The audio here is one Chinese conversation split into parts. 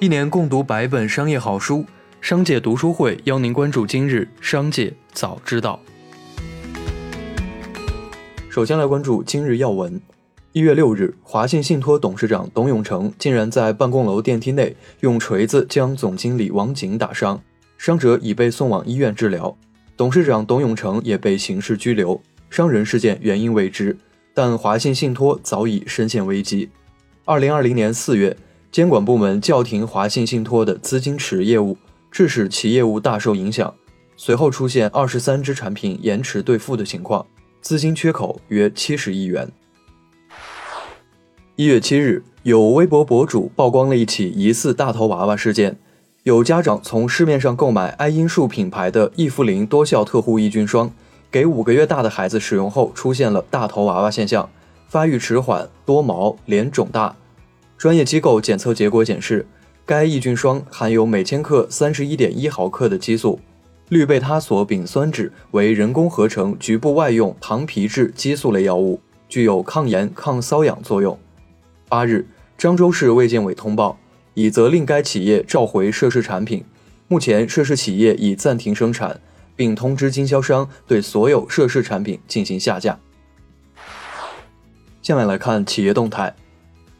一年共读百本商业好书，商界读书会邀您关注今日商界早知道。首先来关注今日要闻。一月六日，华信信托董事长董永成竟然在办公楼电梯内用锤子将总经理王景打伤，伤者已被送往医院治疗，董事长董永成也被刑事拘留。伤人事件原因未知，但华信信托早已深陷危机。二零二零年四月，监管部门叫停华信信托的资金池业务，致使其业务大受影响。随后出现二十三只产品延迟兑付的情况，资金缺口约七十亿元。一月七日，有微博博主曝光了一起疑似大头娃娃事件。有家长从市面上购买爱因树品牌的益肤灵多效特护抑菌霜，给五个月大的孩子使用后，出现了大头娃娃现象，发育迟缓、多毛、脸肿大。专业机构检测结果显示，该抑菌霜含有每千克三十一点一毫克的激素，氯贝他索丙酸酯为人工合成局部外用糖皮质激素类药物，具有抗炎、抗瘙痒作用。八日，漳州市卫健委通报，已责令该企业召回涉事产品。目前，涉事企业已暂停生产，并通知经销商对所有涉事产品进行下架。下面来看企业动态。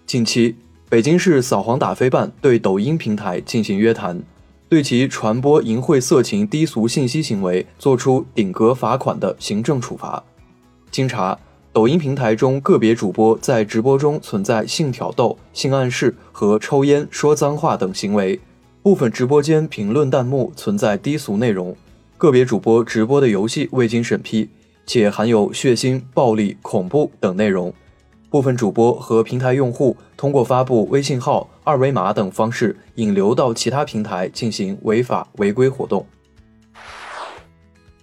近期，北京市扫黄打非办对抖音平台进行约谈，对其传播淫秽色情低俗信息行为作出顶格罚款的行政处罚。经查。抖音平台中个别主播在直播中存在性挑逗、性暗示和抽烟、说脏话等行为，部分直播间评论弹幕存在低俗内容，个别主播直播的游戏未经审批，且含有血腥、暴力、恐怖等内容，部分主播和平台用户通过发布微信号、二维码等方式引流到其他平台进行违法违规活动。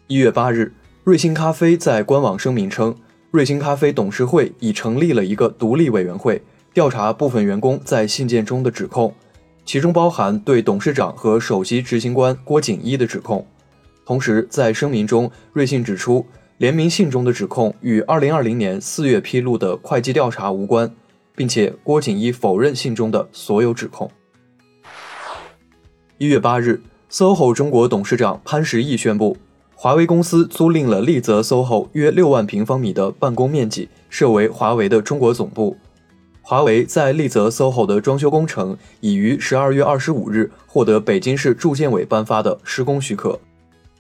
一月八日，瑞幸咖啡在官网声明称。瑞幸咖啡董事会已成立了一个独立委员会，调查部分员工在信件中的指控，其中包含对董事长和首席执行官郭锦一的指控。同时，在声明中，瑞幸指出，联名信中的指控与2020年4月披露的会计调查无关，并且郭锦一否认信中的所有指控。一月八日，SOHO 中国董事长潘石屹宣布。华为公司租赁了丽泽 SOHO 约六万平方米的办公面积，设为华为的中国总部。华为在丽泽 SOHO 的装修工程已于十二月二十五日获得北京市住建委颁发的施工许可，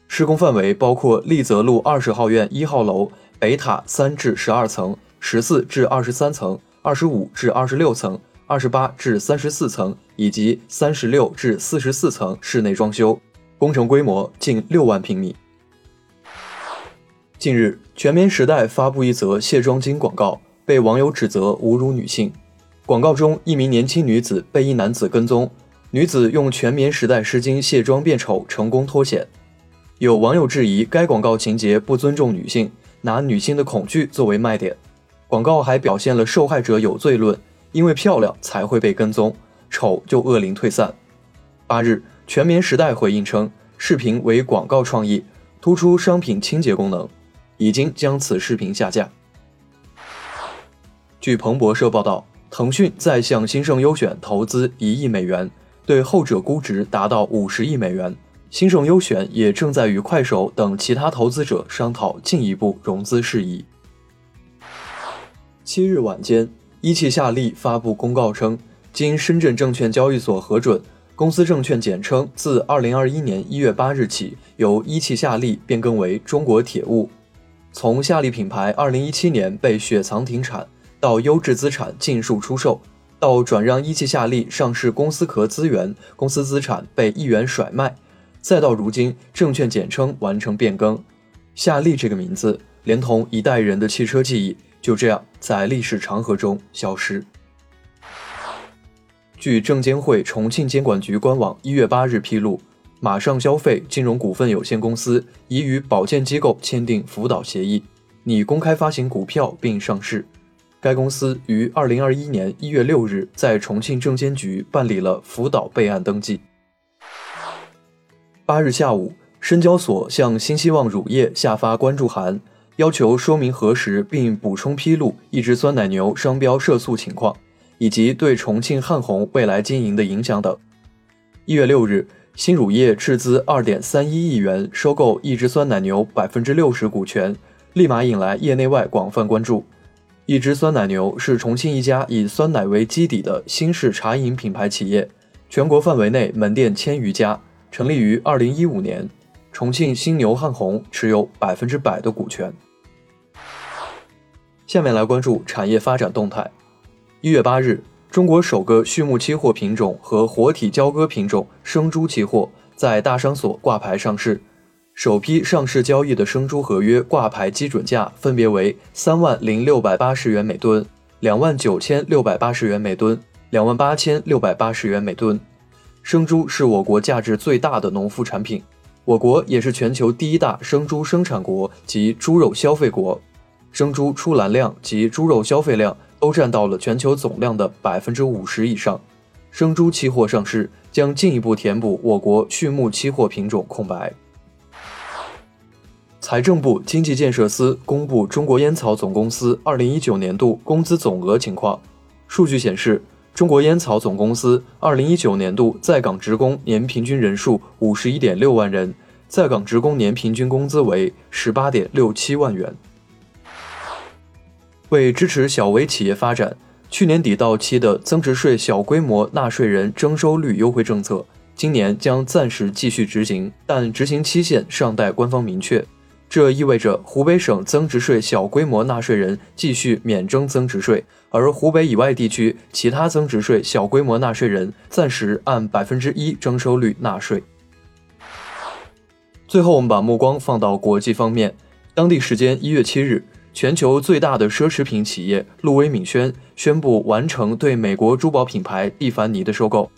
施工范围包括丽泽路二十号院一号楼北塔三至十二层、十四至二十三层、二十五至二十六层、二十八至三十四层以及三十六至四十四层室内装修，工程规模近六万平米。近日，全棉时代发布一则卸妆巾广告，被网友指责侮辱女性。广告中，一名年轻女子被一男子跟踪，女子用全棉时代湿巾卸妆变丑，成功脱险。有网友质疑该广告情节不尊重女性，拿女性的恐惧作为卖点。广告还表现了受害者有罪论，因为漂亮才会被跟踪，丑就恶灵退散。八日，全棉时代回应称，视频为广告创意，突出商品清洁功能。已经将此视频下架。据彭博社报道，腾讯在向新盛优选投资一亿美元，对后者估值达到五十亿美元。新盛优选也正在与快手等其他投资者商讨进一步融资事宜。七日晚间，一汽夏利发布公告称，经深圳证券交易所核准，公司证券简称自二零二一年一月八日起由一汽夏利变更为中国铁物。从夏利品牌2017年被雪藏停产，到优质资产尽数出售，到转让一汽夏利上市公司壳资源，公司资产被一元甩卖，再到如今证券简称完成变更，夏利这个名字连同一代人的汽车记忆，就这样在历史长河中消失。据证监会重庆监管局官网一月八日披露。马上消费金融股份有限公司已与保荐机构签订辅导协议，拟公开发行股票并上市。该公司于二零二一年一月六日在重庆证监局办理了辅导备案登记。八日下午，深交所向新希望乳业下发关注函，要求说明核实并补充披露一只酸奶牛商标涉诉情况，以及对重庆汉红未来经营的影响等。一月六日，新乳业斥资二点三一亿元收购一只酸奶牛百分之六十股权，立马引来业内外广泛关注。一只酸奶牛是重庆一家以酸奶为基底的新式茶饮品牌企业，全国范围内门店千余家，成立于二零一五年。重庆新牛汉红持有百分之百的股权。下面来关注产业发展动态。一月八日，中国首个畜牧期货品种和活体交割品种生猪期货在大商所挂牌上市。首批上市交易的生猪合约挂牌基准价分别为三万零六百八十元每吨、两万九千六百八十元每吨、两万八千六百八十元每吨。生猪是我国价值最大的农副产品。我国也是全球第一大生猪生产国及猪肉消费国，生猪出栏量及猪肉消费量都占到了全球总量的百分之五十以上。生猪期货上市将进一步填补我国畜牧期货品种空白。财政部经济建设司公布中国烟草总公司二零一九年度工资总额情况，数据显示。中国烟草总公司二零一九年度在岗职工年平均人数五十一点六万人，在岗职工年平均工资为十八点六七万元。为支持小微企业发展，去年底到期的增值税小规模纳税人征收率优惠政策，今年将暂时继续执行，但执行期限尚待官方明确。这意味着湖北省增值税小规模纳税人继续免征增值税，而湖北以外地区其他增值税小规模纳税人暂时按百分之一征收率纳税。最后，我们把目光放到国际方面。当地时间一月七日，全球最大的奢侈品企业路威敏轩宣布完成对美国珠宝品牌蒂凡尼的收购。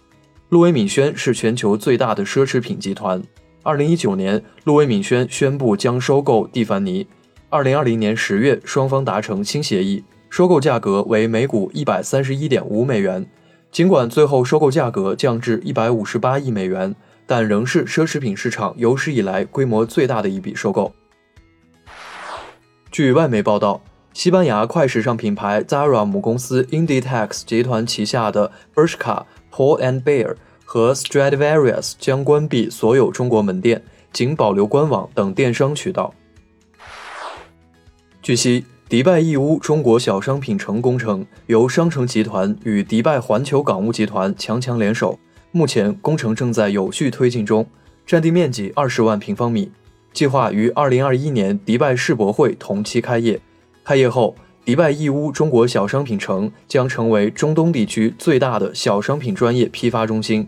路威敏轩是全球最大的奢侈品集团。二零一九年，路威敏轩宣布将收购蒂凡尼。二零二零年十月，双方达成新协议，收购价格为每股一百三十一点五美元。尽管最后收购价格降至一百五十八亿美元，但仍是奢侈品市场有史以来规模最大的一笔收购。据外媒报道，西班牙快时尚品牌 Zara 母公司 Inditex 集团旗下的 Bershka、Paul and Bear。和 Stradivarius 将关闭所有中国门店，仅保留官网等电商渠道。据悉，迪拜义乌中国小商品城工程由商城集团与迪拜环球港务集团强强联手，目前工程正在有序推进中，占地面积二十万平方米，计划于二零二一年迪拜世博会同期开业。开业后，迪拜义乌中国小商品城将成为中东地区最大的小商品专业批发中心。